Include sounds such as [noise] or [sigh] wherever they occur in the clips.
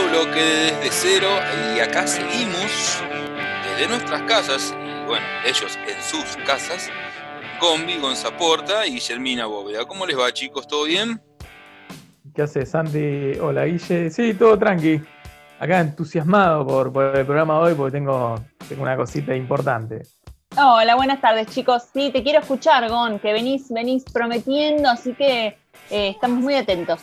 segundo bloque de Desde Cero y acá seguimos desde nuestras casas, y bueno, ellos en sus casas, Gombi, Gonzaporta y Germina Bóveda. ¿Cómo les va chicos? ¿Todo bien? ¿Qué haces, Santi? Hola, Guille. Sí, todo tranqui. Acá entusiasmado por, el programa de hoy porque tengo, tengo una cosita importante. Hola, buenas tardes chicos. Sí, te quiero escuchar, Gon, que venís, venís prometiendo, así que eh, estamos muy atentos.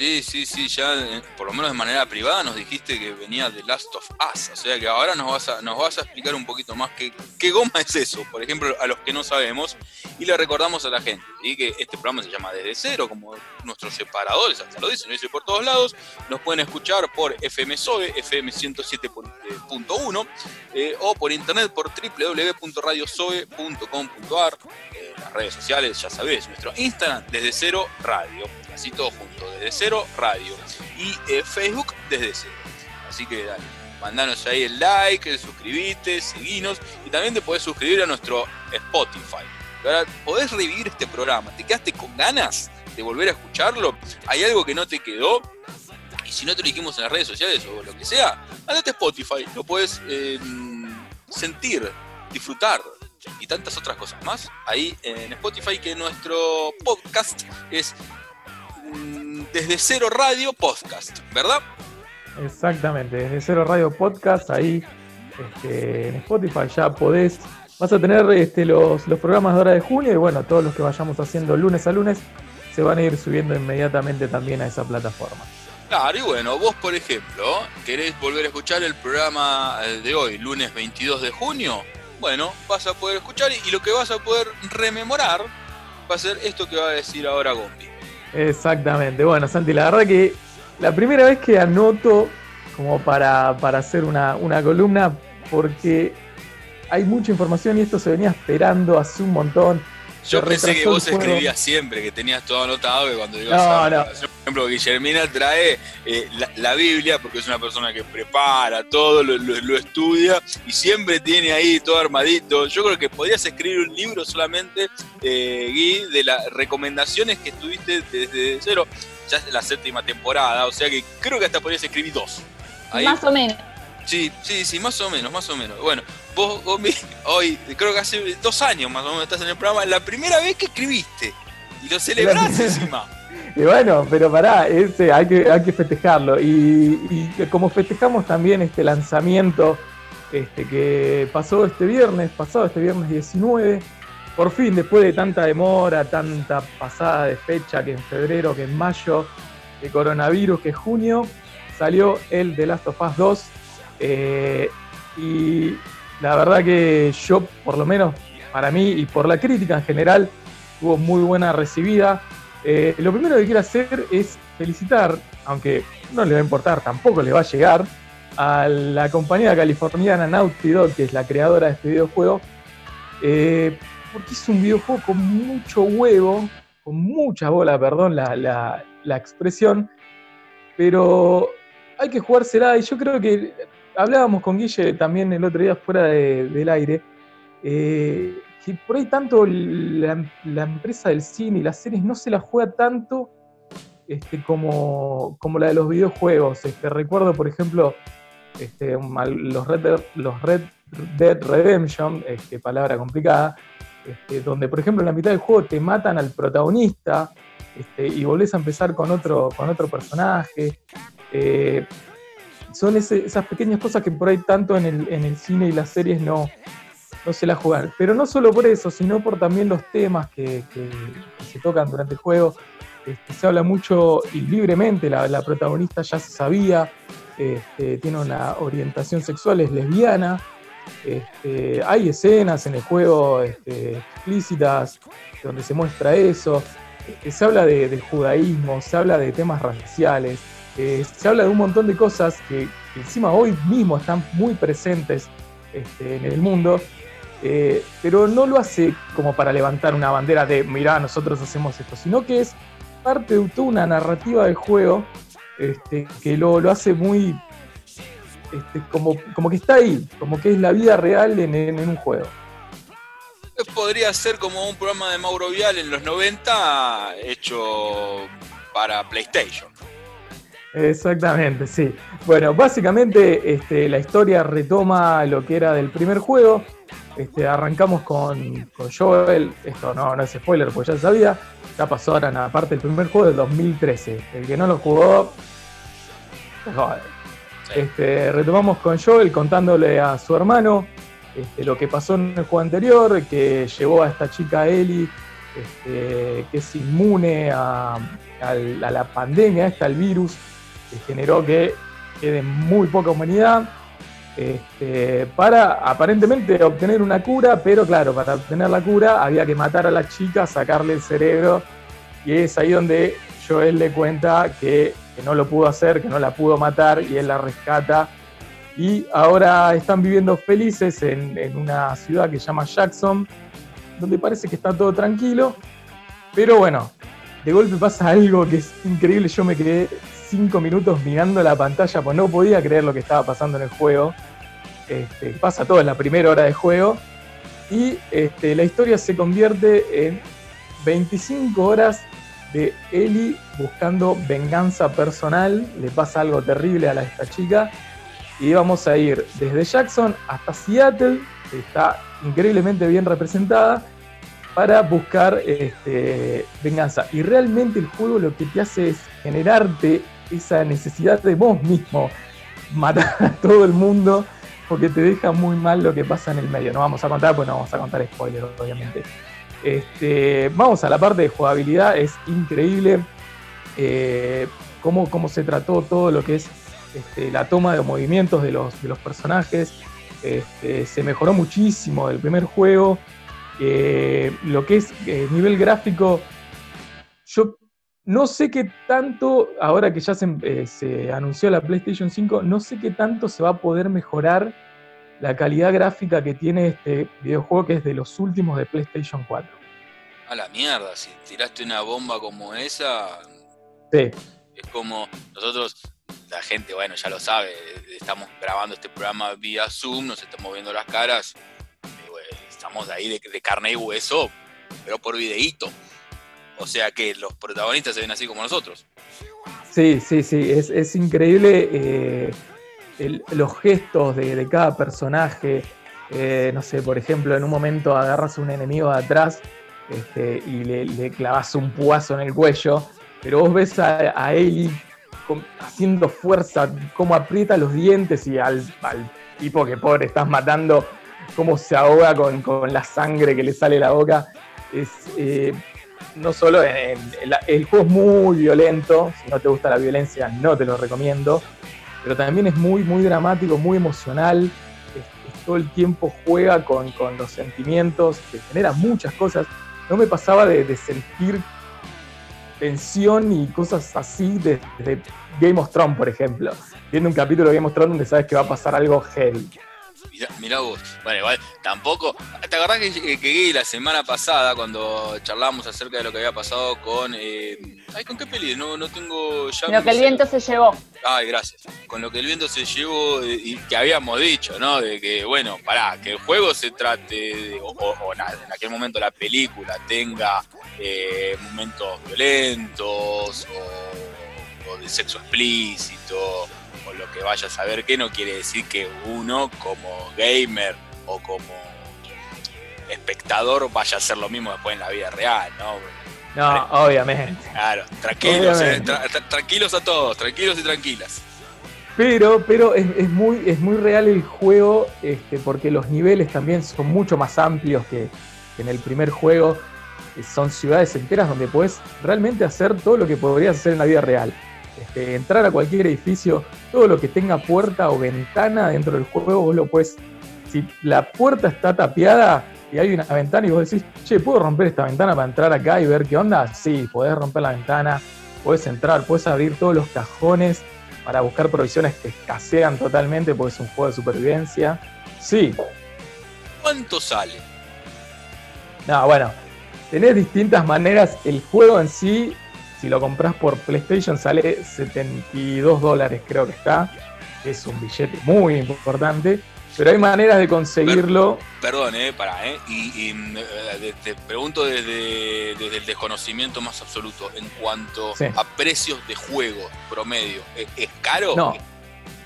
Sí, sí, sí, ya eh, por lo menos de manera privada nos dijiste que venía de Last of Us, o sea que ahora nos vas a, nos vas a explicar un poquito más qué, qué goma es eso, por ejemplo, a los que no sabemos, y le recordamos a la gente, y que este programa se llama Desde Cero, como nuestros separadores, hasta lo dicen, lo dice por todos lados, nos pueden escuchar por FM SOE, FM 107.1, eh, o por internet por www.radiosoe.com.ar, eh, las redes sociales, ya sabés, nuestro Instagram, Desde Cero Radio así todo junto, desde cero radio. Y eh, Facebook desde cero. Así que dale, mandanos ahí el like, suscribite, seguinos y también te puedes suscribir a nuestro Spotify. Ahora, podés revivir este programa. ¿Te quedaste con ganas de volver a escucharlo? ¿Hay algo que no te quedó? Y si no te lo dijimos en las redes sociales o lo que sea, andate a Spotify. Lo puedes em, sentir, disfrutar y tantas otras cosas más ahí en Spotify que nuestro podcast es Mm, desde Cero Radio Podcast, ¿verdad? Exactamente, desde Cero Radio Podcast, ahí este, en Spotify ya podés, vas a tener este, los, los programas de hora de junio y bueno, todos los que vayamos haciendo lunes a lunes se van a ir subiendo inmediatamente también a esa plataforma. Claro, y bueno, vos por ejemplo, ¿querés volver a escuchar el programa eh, de hoy, lunes 22 de junio? Bueno, vas a poder escuchar y lo que vas a poder rememorar va a ser esto que va a decir ahora Gombi. Exactamente. Bueno, Santi, la verdad que la primera vez que anoto como para, hacer una, columna, porque hay mucha información y esto se venía esperando hace un montón. Yo pensé que vos escribías siempre, que tenías todo anotado, que cuando ibas no, a, no. por ejemplo, Guillermina trae eh, la, Biblia, porque es una persona que prepara todo, lo, estudia, y siempre tiene ahí todo armadito. Yo creo que podrías escribir un libro solamente, eh, Gui, de las recomendaciones que estuviste desde cero, ya es la séptima temporada, o sea que creo que hasta podrías escribir dos. Más o menos. Sí, sí, sí, más o menos, más o menos. Bueno, vos, hoy, creo que hace dos años más o menos estás en el programa, la primera vez que escribiste y lo celebraste encima. Y bueno, pero pará, ese, hay, que, hay que festejarlo. Y, y, como festejamos también este lanzamiento este, que pasó este viernes, pasado este viernes 19, por fin, después de tanta demora, tanta pasada de fecha, que en febrero, que en mayo, que coronavirus, que junio, salió el The Last of Us 2 eh, y la verdad que yo, por lo menos para mí y por la crítica en general, tuvo muy buena recibida. Eh, lo primero que quiero hacer es felicitar, aunque no le va a importar, tampoco le va a llegar, a la compañía californiana Naughty Dog, que es la creadora de este videojuego, eh, porque es un videojuego con mucho huevo, con mucha bola, perdón la, la expresión, pero hay que jugársela y yo creo que hablábamos con Guille también el otro día fuera del aire, eh, que por ahí tanto la, empresa del cine y las series no se la juega tanto este, como, como la de los videojuegos. Este, recuerdo, por ejemplo, este, los, Red Dead, los Red Dead Redemption, este, palabra complicada, este, donde por ejemplo en la mitad del juego te matan al protagonista este, y volvés a empezar con otro, con otro personaje. Eh, son esas pequeñas cosas que por ahí tanto en el, cine y las series no, no se la juegan. Pero no solo por eso, sino por también los temas que, se tocan durante el juego. Este, se habla mucho y libremente, la, protagonista ya se sabía, este, tiene una orientación sexual, es lesbiana. Este, hay escenas en el juego explícitas donde se muestra eso. se habla de judaísmo, se habla de temas raciales. Eh, se habla de un montón de cosas que, encima hoy mismo están muy presentes este, en el mundo, eh, pero no lo hace como para levantar una bandera de, mirá, nosotros hacemos esto, sino que es parte de toda una narrativa del juego este, que lo, hace muy, este, como, como que está ahí, como que es la vida real en, un juego podría ser como un programa de Mauro Vial en los 90 hecho para PlayStation. Exactamente, sí. Bueno, básicamente este, la historia retoma lo que era del primer juego. Este, arrancamos con, Joel, esto no, no es spoiler, pues ya sabía, ya pasó ahora en la parte del primer juego del 2013. El que no lo jugó, este, retomamos con Joel contándole a su hermano este, lo que pasó en el juego anterior, que llevó a esta chica Ellie, este, que es inmune a, la pandemia, esta, al virus, generó que quede muy poca humanidad, este, para aparentemente obtener una cura, pero claro, para obtener la cura había que matar a la chica, sacarle el cerebro, y es ahí donde Joel le cuenta que, no lo pudo hacer, que no la pudo matar, y él la rescata. Y ahora están viviendo felices en, en una ciudad que se llama Jackson, donde parece que está todo tranquilo. Pero bueno, de golpe pasa algo que es increíble. Yo me quedé cinco minutos mirando la pantalla, pues no podía creer lo que estaba pasando en el juego. Este, pasa todo en la primera hora de juego. Y este, la historia se convierte en 25 horas de Ellie buscando venganza personal. Le pasa algo terrible a esta chica. Y vamos a ir desde Jackson hasta Seattle, que está increíblemente bien representada, para buscar este, venganza. Y realmente el juego lo que te hace es generarte esa necesidad de vos mismo matar a todo el mundo porque te deja muy mal lo que pasa en el medio. No vamos a contar, pues no vamos a contar spoilers, obviamente. Este, vamos a la parte de jugabilidad, es increíble eh, cómo, se trató todo lo que es este, la toma de movimientos de los, de los personajes. Este, se mejoró muchísimo del primer juego. Eh, lo que es eh, nivel gráfico, yo no sé qué tanto, ahora que ya se, se, anunció la PlayStation 5, no sé qué tanto se va a poder mejorar la calidad gráfica que tiene este videojuego que es de los últimos de PlayStation 4. A la mierda, si tiraste una bomba como esa, sí. es como nosotros, la gente, bueno, ya lo sabe, estamos grabando este programa vía Zoom, nos estamos viendo las caras, estamos de ahí de, carne y hueso, pero por videíto. O sea que los protagonistas se ven así como nosotros. Sí, sí, sí, es, increíble. Eh, los gestos de, cada personaje. Eh, no sé, por ejemplo, en un momento agarras a un enemigo de atrás este, y le, clavas un puazo en el cuello, pero vos ves a, a Ellie haciendo fuerza, cómo aprieta los dientes y al, tipo que pobre estás matando, cómo se ahoga con, la sangre que le sale de la boca. Es, eh, no solo el, juego es muy violento, si no te gusta la violencia no te lo recomiendo, pero también es muy, muy dramático, muy emocional. todo el tiempo juega con, los sentimientos, te genera muchas cosas. No me pasaba de, sentir tensión y cosas así desde Game of Thrones, por ejemplo. Viendo un capítulo de Game of Thrones donde sabes que va a pasar algo heavy. Mirá, vos, bueno, igual tampoco. ¿Te acordás que, que, la semana pasada cuando charlábamos acerca de lo que había pasado con. Eh, ay, ¿con qué peli? No, no tengo ya. Lo que el viento se llevó. Ay, gracias. Con lo que el viento se llevó eh, y que habíamos dicho, ¿no? De que, bueno, pará, que el juego se trate, de, o, nada, en aquel momento la película tenga eh, momentos violentos o de sexo explícito lo que vaya a saber que no quiere decir que uno como gamer o como espectador vaya a hacer lo mismo después en la vida real, ¿no? No, obviamente. Claro, tranquilos, eh, tranquilos a todos, tranquilos y tranquilas. Pero, pero es, muy, es muy real el juego, este, porque los niveles también son mucho más amplios que, que en el primer juego. Son ciudades enteras donde puedes realmente hacer todo lo que podrías hacer en la vida real. Este, entrar a cualquier edificio, todo lo que tenga puerta o ventana dentro del juego, vos lo puedes. Si la puerta está tapiada y hay una ventana y vos decís, che, ¿puedo romper esta ventana para entrar acá y ver qué onda? Sí, podés romper la ventana, podés entrar, podés abrir todos los cajones para buscar provisiones que escasean totalmente porque es un juego de supervivencia. Sí. ¿Cuánto sale? No, bueno, tenés distintas maneras. El juego en sí si lo compras por PlayStation sale 72 dólares, creo que está. Es un billete muy importante. Pero hay maneras de conseguirlo. Perdón, eh, para, eh. Y, eh, te pregunto desde, el desconocimiento más absoluto, en cuanto a precios de juego promedio, ¿es, caro? No.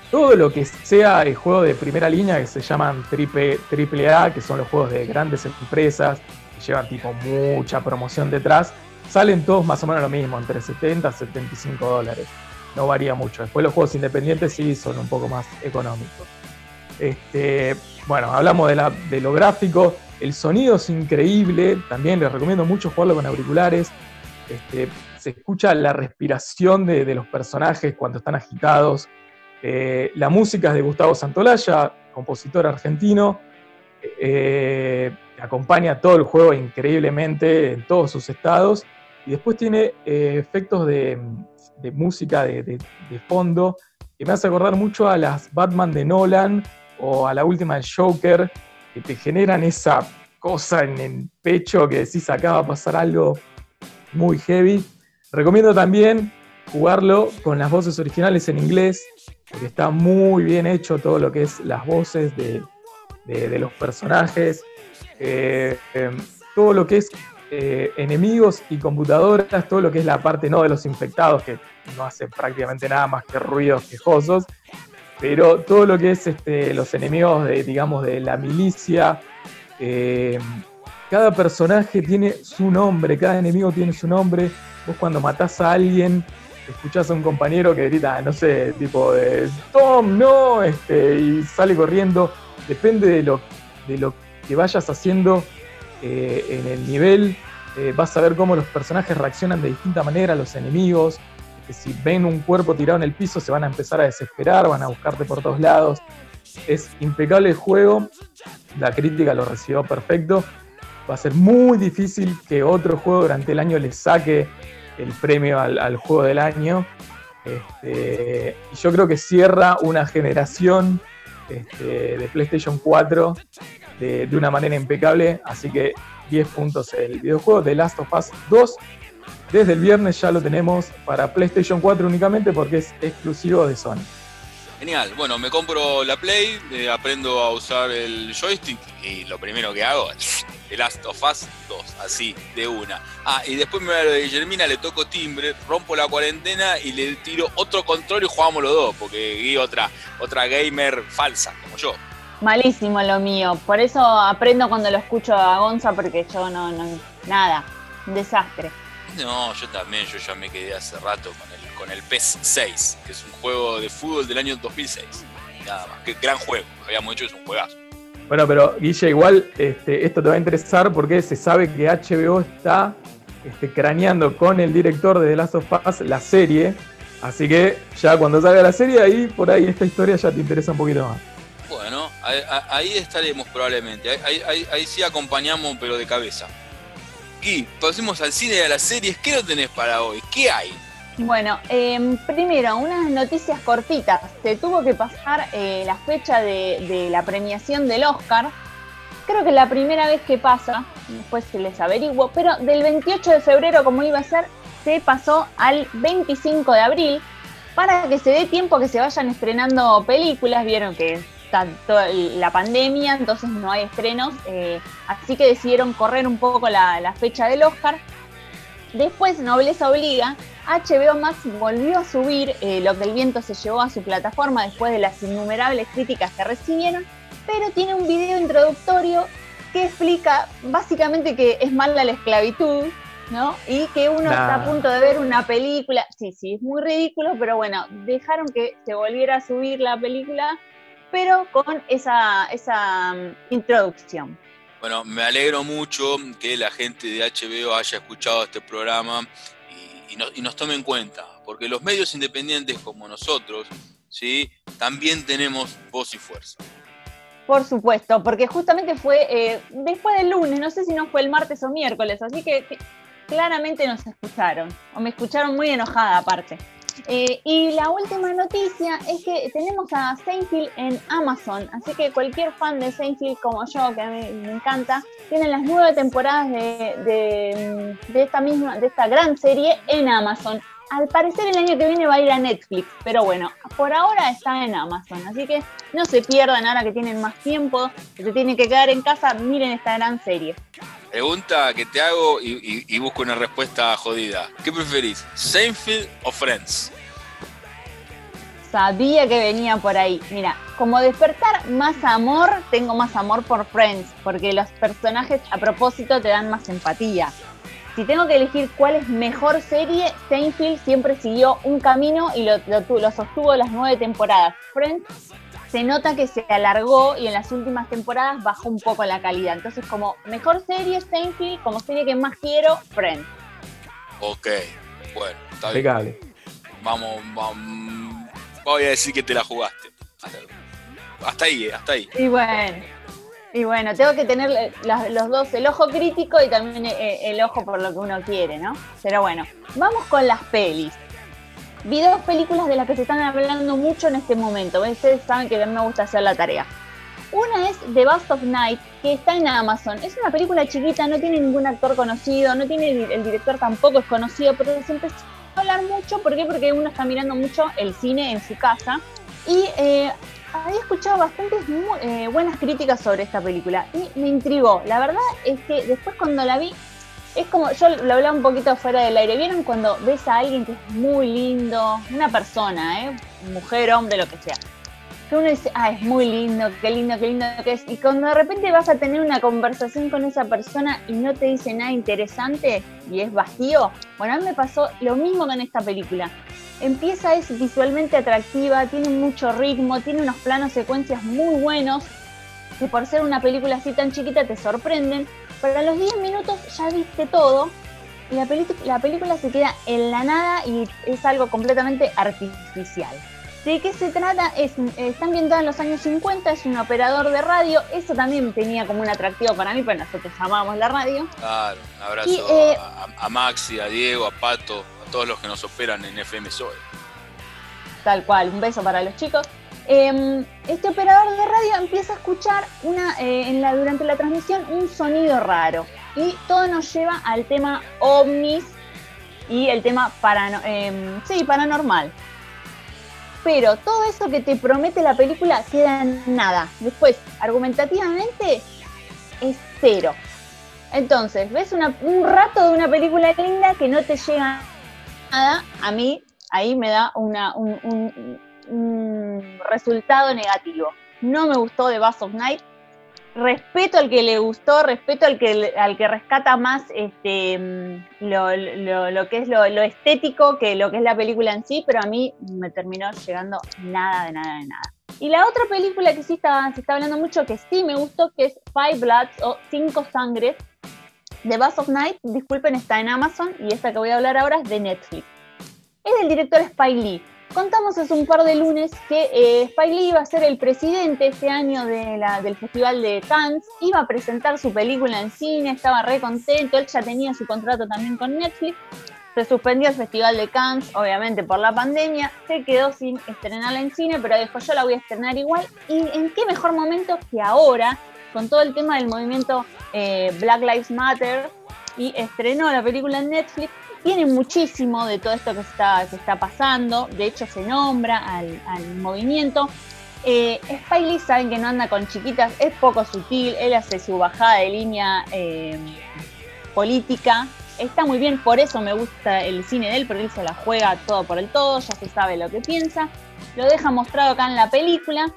Todo lo que sea el juego de primera línea, que se llaman triple, triple A, que son los juegos de grandes empresas, que llevan tipo mucha promoción detrás, salen todos más o menos lo mismo, entre 70 y 75 dólares. No varía mucho. Después los juegos independientes sí son un poco más económicos. Este, bueno, hablamos de, lo gráfico. El sonido es increíble. También les recomiendo mucho jugarlo con auriculares. Este, se escucha la respiración de, los personajes cuando están agitados. Eh, la música es de Gustavo Santolaya, compositor argentino. Eh, acompaña todo el juego increíblemente en todos sus estados. Y después tiene eh, efectos de, música de, fondo que me hace acordar mucho a las Batman de Nolan o a la última de Joker, que te generan esa cosa en el pecho que decís acá va a pasar algo muy heavy. Recomiendo también jugarlo con las voces originales en inglés, porque está muy bien hecho todo lo que es las voces de, los personajes, eh, em, todo lo que es eh, enemigos y computadoras, todo lo que es la parte no de los infectados, que no hace prácticamente nada más que ruidos quejosos, pero todo lo que es este, los enemigos de, digamos, de la milicia, eh, cada personaje tiene su nombre, cada enemigo tiene su nombre. Vos cuando matás a alguien, escuchás a un compañero que grita, no sé, tipo de Tom, no, este, y sale corriendo. Depende de lo, de lo que vayas haciendo eh, en el nivel, eh, vas a ver cómo los personajes reaccionan de distinta manera a los enemigos que si ven un cuerpo tirado en el piso se van a empezar a desesperar, van a buscarte por todos lados. Es impecable el juego, la crítica lo recibió perfecto. Va a ser muy difícil que otro juego durante el año le saque el premio al, juego del año. Este, yo creo que cierra una generación este, de PlayStation 4 de, de, una manera impecable. Así que 10 puntos el videojuego de Last of Us 2 desde el viernes ya lo tenemos para PlayStation 4 únicamente porque es exclusivo de Sony. Genial, bueno, me compro la Play, eh, aprendo a usar el joystick y lo primero que hago es The Last of Us 2, así, de una. Ah, y después me voy a lo de Guillermina, le toco timbre, rompo la cuarentena y le tiro otro control y jugamos los dos, porque vi otra, otra gamer falsa, como yo. Malísimo lo mío, por eso aprendo cuando lo escucho a Gonza, porque yo no, no nada, un desastre. No, yo también, yo ya me quedé hace rato con el, con el PES 6, que es un juego de fútbol del año 2006. Nada más, que gran juego, habíamos hecho, es un juegazo. Bueno, pero Guille, igual este, esto te va a interesar porque se sabe que HBO está este, craneando con el director de The Last of Us la serie. Así que ya cuando salga la serie, ahí por ahí esta historia ya te interesa un poquito más. Bueno, ahí, estaremos probablemente. Ahí, ahí sí acompañamos, pero de cabeza pasemos al cine y a las series. ¿Qué no tenés para hoy? ¿Qué hay? Bueno, em, primero, unas noticias cortitas. Se tuvo que pasar eh, la fecha de, la premiación del Oscar. Creo que la primera vez que pasa, después se les averiguo, pero del 28 de febrero, como iba a ser, se pasó al 25 de abril para que se dé tiempo que se vayan estrenando películas. Vieron que la pandemia, entonces no hay estrenos, eh, así que decidieron correr un poco la, fecha del Oscar. Después, Nobleza Obliga, HBO Max volvió a subir eh, Lo que el viento se llevó a su plataforma después de las innumerables críticas que recibieron, pero tiene un video introductorio que explica básicamente que es mala la esclavitud, ¿no? Y que uno está a punto de ver una película. Sí, sí, es muy ridículo, pero bueno, dejaron que se volviera a subir la película pero con esa, esa mm, introducción. Bueno, me alegro mucho que la gente de HBO haya escuchado este programa y, nos tome en cuenta, porque los medios independientes como nosotros, ¿sí? también tenemos voz y fuerza. Por supuesto, porque justamente fue eh, después del lunes, no sé si no fue el martes o miércoles, así que claramente nos escucharon, o me escucharon muy enojada aparte. Eh, y la última noticia es que tenemos a Seinfeld en Amazon, así que cualquier fan de Seinfeld como yo, que a mí me encanta, tiene las nueve temporadas de, esta misma, de esta gran serie en Amazon. Al parecer el año que viene va a ir a Netflix, pero bueno, por ahora está en Amazon, así que no se pierdan ahora que tienen más tiempo, que se tienen que quedar en casa, miren esta gran serie. Pregunta que te hago y, busco una respuesta jodida. ¿Qué preferís, Seinfeld o Friends? Sabía que venía por ahí. Mira, como despertar más amor, tengo más amor por Friends, porque los personajes a propósito te dan más empatía si tengo que elegir cuál es mejor serie, Seinfeld siempre siguió un camino y lo, sostuvo las nueve temporadas. Friends se nota que se alargó y en las últimas temporadas bajó un poco la calidad. Entonces, como mejor serie, Seinfeld, como serie que más quiero, Friends. Ok, bueno, está bien. Vamos, vamos, voy a decir que te la jugaste. Hasta ahí, eh, hasta ahí. Y bueno. Y bueno, tengo que tener eh, los dos, el ojo crítico y también eh, el ojo por lo que uno quiere, ¿no? Pero bueno, vamos con las pelis. Vi dos películas de las que se están hablando mucho en este momento. Ustedes saben que a mí me gusta hacer la tarea. Una es The Bust of Night, que está en Amazon. Es una película chiquita, no tiene ningún actor conocido, no tiene el director tampoco es conocido, pero se empezó a hablar mucho. ¿Por qué? Porque uno está mirando mucho el cine en su casa. Y eh, había escuchado bastantes eh, buenas críticas sobre esta película y me intrigó. La verdad es que después cuando la vi, es como, yo lo hablaba un poquito fuera del aire, ¿vieron cuando ves a alguien que es muy lindo, una persona, ¿eh? mujer, hombre, lo que sea? Que uno dice, ah, es muy lindo, qué lindo, qué lindo que es. Y cuando de repente vas a tener una conversación con esa persona y no te dice nada interesante y es vacío, bueno, a mí me pasó lo mismo con esta película empieza es visualmente atractiva, tiene mucho ritmo, tiene unos planos secuencias muy buenos, que por ser una película así tan chiquita te sorprenden, pero a los 10 minutos ya viste todo y la, la película se queda en la nada y es algo completamente artificial. ¿De qué se trata? Es, está ambientada en los años 50, es un operador de radio. Eso también tenía como un atractivo para mí, pero nosotros amamos la radio. Claro, un abrazo eh, a, a, Maxi, a Diego, a Pato, todos los que nos operan en FM Soy. Tal cual, un beso para los chicos. Em, este operador de radio empieza a escuchar una, eh, durante la transmisión un sonido raro y todo nos lleva al tema ovnis y el tema em, sí, paranormal. Pero todo eso que te promete la película queda en nada. Después, argumentativamente, es cero. Entonces, ves un rato de una película linda que no te llega a mí ahí me da un, resultado negativo. No me gustó The Bass of Night. Respeto al que le gustó, respeto al que, al que rescata más este, lo, que es lo, estético que lo que es la película en sí, pero a mí me terminó llegando nada de nada de nada. Y la otra película que sí está, se está hablando mucho, que sí me gustó, que es Five Bloods o Cinco Sangres, The Bass of Night, disculpen, está en Amazon y esta que voy a hablar ahora es de Netflix. Es del director Spike Lee. Contamos hace un par de lunes que eh, Spike Lee iba a ser el presidente este año del Festival de Cannes, iba a presentar su película en cine, estaba re contento, él ya tenía su contrato también con Netflix, se suspendió el Festival de Cannes, obviamente por la pandemia, se quedó sin estrenarla en cine, pero dijo yo la voy a estrenar igual, y en qué mejor momento que ahora, con todo el tema del movimiento eh, Black Lives Matter, y estrenó la película en Netflix, tiene muchísimo de todo esto que está, está pasando, de hecho se nombra al, movimiento. Eh, Spiley saben que no anda con chiquitas, es poco sutil, él hace su bajada de línea eh, política, está muy bien, por eso me gusta el cine de él, porque él se la juega todo por el todo, ya se sabe lo que piensa, lo deja mostrado acá en la película.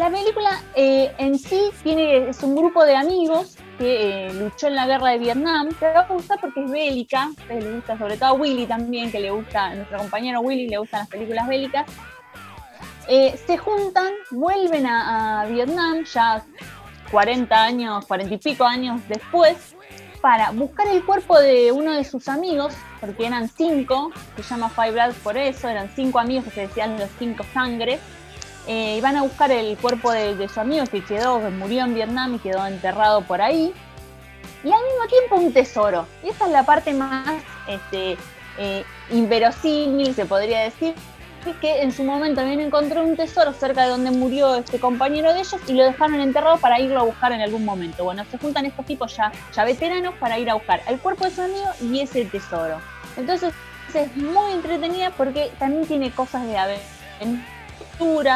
La película eh, en sí tiene, es un grupo de amigos que eh, luchó en la guerra de Vietnam. Te va a gustar porque es bélica, le gusta sobre todo a Willy también, que le gusta, a nuestro compañero Willy le gustan las películas bélicas. Eh, se juntan, vuelven a, Vietnam ya 40 años, 40 y pico años después, para buscar el cuerpo de uno de sus amigos, porque eran cinco, se llama Five Blood por eso, eran cinco amigos que se decían los cinco sangres eh, y van a buscar el cuerpo de, su amigo que quedó, que murió en Vietnam y quedó enterrado por ahí. Y al mismo tiempo un tesoro. Y esta es la parte más este, eh, inverosímil, se podría decir, que en su momento también encontró un tesoro cerca de donde murió este compañero de ellos y lo dejaron enterrado para irlo a buscar en algún momento. Bueno, se juntan estos tipos ya, ya veteranos para ir a buscar el cuerpo de su amigo y ese tesoro. Entonces es muy entretenida porque también tiene cosas de aventura,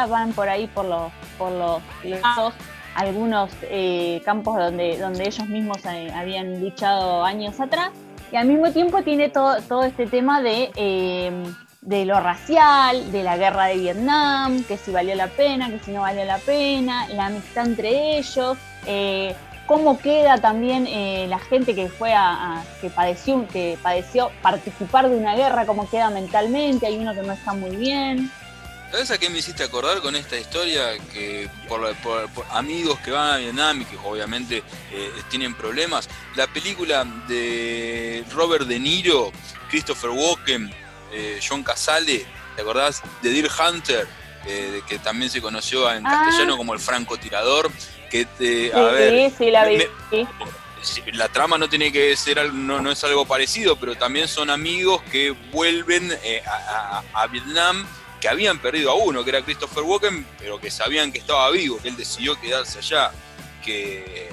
van por ahí por los, por los lados, algunos eh, campos donde, donde ellos mismos eh, habían luchado años atrás, y al mismo tiempo tiene todo, todo este tema de, eh, de lo racial, de la guerra de Vietnam, que si valió la pena, que si no valió la pena, la amistad entre ellos cómo queda también eh, la gente que fue a, que padeció que padeció participar de una guerra cómo queda mentalmente hay uno que no está muy bien ¿Sabes a qué me hiciste acordar con esta historia? Que por, amigos que van a Vietnam y que obviamente eh, tienen problemas. La película de Robert De Niro, Christopher Walken, eh, John Casale, ¿te acordás? De Deer Hunter, que también se conoció en ah. castellano como el francotirador que a ver, sí, la vi. la trama no tiene que ser no, no es algo parecido, pero también son amigos que vuelven eh, a, Vietnam, que habían perdido a uno, que era Christopher Walken, pero que sabían que estaba vivo, que él decidió quedarse allá, que,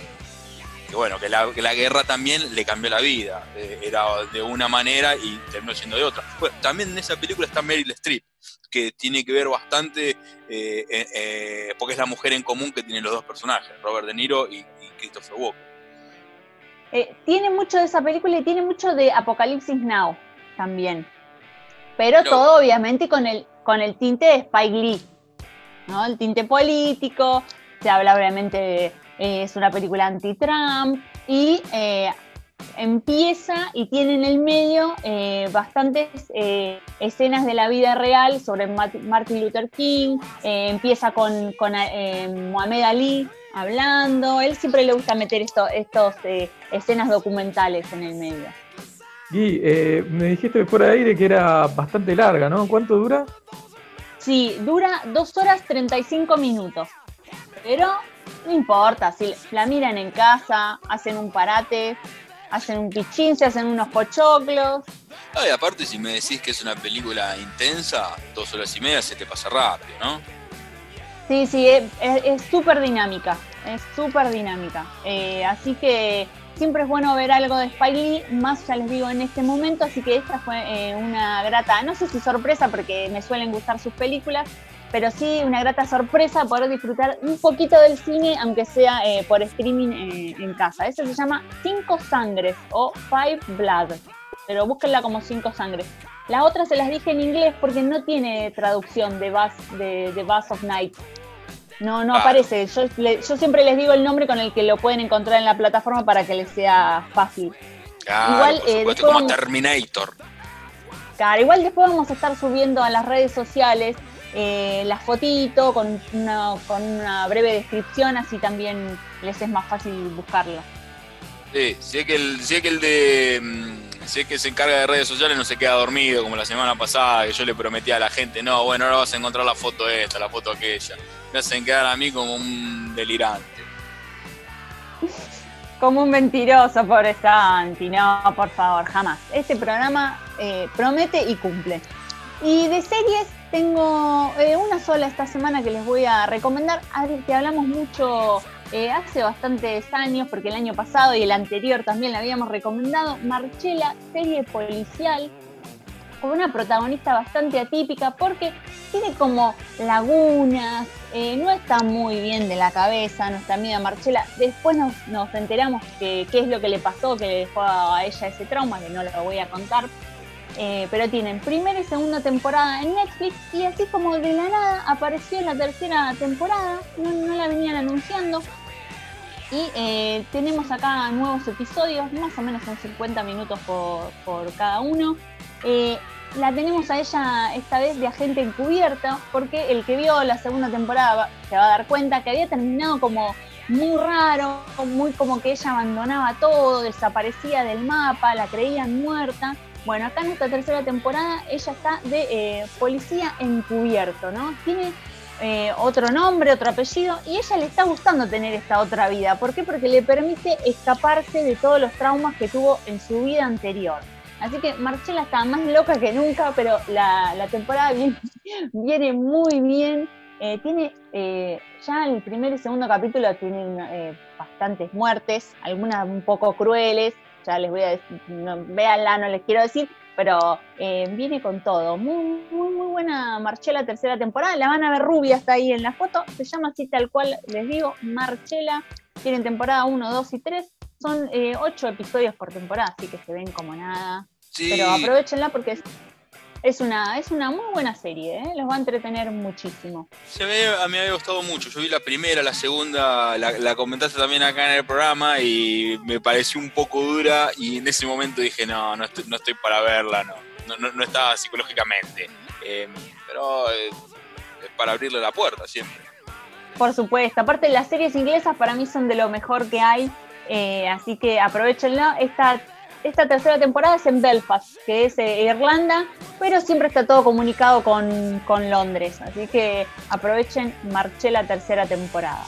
bueno, que la, guerra también le cambió la vida, eh, era de una manera y terminó siendo de otra. también en esa película está Meryl Streep, que tiene que ver bastante, eh, eh, eh, porque es la mujer en común que tienen los dos personajes, Robert De Niro y, Christopher Walken. tiene mucho de esa película y tiene mucho de Apocalipsis Now también. Pero todo obviamente con el, con el tinte de Spike Lee, ¿no? El tinte político, se habla obviamente, es una película anti-Trump y empieza y tiene en el medio eh, bastantes eh, escenas de la vida real sobre Martin Luther King, eh, empieza con, con Mohamed Ali hablando, él siempre le gusta meter estos escenas documentales en el medio. Gui, me dijiste fuera de aire que era bastante larga, ¿no? ¿Cuánto dura? Sí, dura 2 horas 35 minutos, pero no importa, si la miran en casa, hacen un parate, hacen un pichín, se hacen unos pochoclos. Ay, aparte, si me decís que es una película intensa, dos horas y media se te pasa rápido, ¿no? Sí, sí, es súper dinámica, es súper dinámica. Eh, así que siempre es bueno ver algo de Spike más ya les digo en este momento, así que esta fue eh, una grata, no sé si sorpresa porque me suelen gustar sus películas, pero sí una grata sorpresa poder disfrutar un poquito del cine, aunque sea eh, por streaming eh, en casa. Ese se llama Cinco Sangres o Five Blood, pero búsquenla como Cinco Sangres. La otra se las dije en inglés porque no tiene traducción de Buzz, de, de of Night. No, no aparece. Yo, yo, siempre les digo el nombre con el que lo pueden encontrar en la plataforma para que les sea fácil. igual, eh, como Terminator. Claro, igual después vamos a estar subiendo a las redes sociales eh, la fotito con una, con una breve descripción, así también les es más fácil buscarlo. Sí, si es que el, si que el de mm, si es que se encarga de redes sociales no se queda dormido como la semana pasada que yo le prometí a la gente, no, bueno, ahora vas a encontrar la foto esta, la foto aquella. Me hacen quedar a mí como un delirante. [laughs] Como un mentiroso, pobre Santi. No, por favor, jamás. Este programa eh, promete y cumple. Y de series tengo eh, una sola esta semana que les voy a recomendar, que hablamos mucho eh, hace bastantes años, porque el año pasado y el anterior también la habíamos recomendado, Marchela, serie policial, con una protagonista bastante atípica, porque tiene como lagunas, eh, no está muy bien de la cabeza nuestra amiga Marchela. Después nos, enteramos que qué es lo que le pasó, que le dejó a ella ese trauma, que no lo voy a contar eh, pero tienen primera y segunda temporada en Netflix y así como de la nada apareció la tercera temporada, no, la venían anunciando. Y eh, tenemos acá nuevos episodios, más o menos son 50 minutos por, cada uno. Eh, la tenemos a ella esta vez de agente encubierta, porque el que vio la segunda temporada se va a dar cuenta que había terminado como muy raro, muy como que ella abandonaba todo, desaparecía del mapa, la creían muerta. Bueno, acá en esta tercera temporada ella está de eh, policía encubierto, ¿no? Tiene eh, otro nombre, otro apellido, y ella le está gustando tener esta otra vida. ¿Por qué? Porque le permite escaparse de todos los traumas que tuvo en su vida anterior. Así que Marcela está más loca que nunca, pero la, temporada [laughs] viene, muy bien. Eh, tiene ya el primer y segundo capítulo tienen bastantes muertes, algunas un poco crueles, ya les voy a decir, véanla, no les quiero decir, pero eh, viene con todo. Muy, muy, muy buena Marchela tercera temporada. La van a ver rubia, está ahí en la foto. Se llama así tal cual, les digo, Marchela. Tienen temporada 1, 2 y 3. Son eh, 8 episodios por temporada, así que se ven como nada. Pero aprovechenla porque es una, es una muy buena serie, ¿eh? los va a entretener muchísimo. Se me, a mí me había gustado mucho. Yo vi la primera, la segunda, la, comentaste también acá en el programa y me pareció un poco dura. Y en ese momento dije, no, no estoy, no estoy para verla, no, no, no, estaba psicológicamente. Eh, pero eh, es para abrirle la puerta siempre. Por supuesto. Aparte, las series inglesas para mí son de lo mejor que hay. Eh, así que aprovechenla. Esta esta tercera temporada es en Belfast, que es eh, Irlanda, pero siempre está todo comunicado con, con Londres. Así que aprovechen, marché la tercera temporada.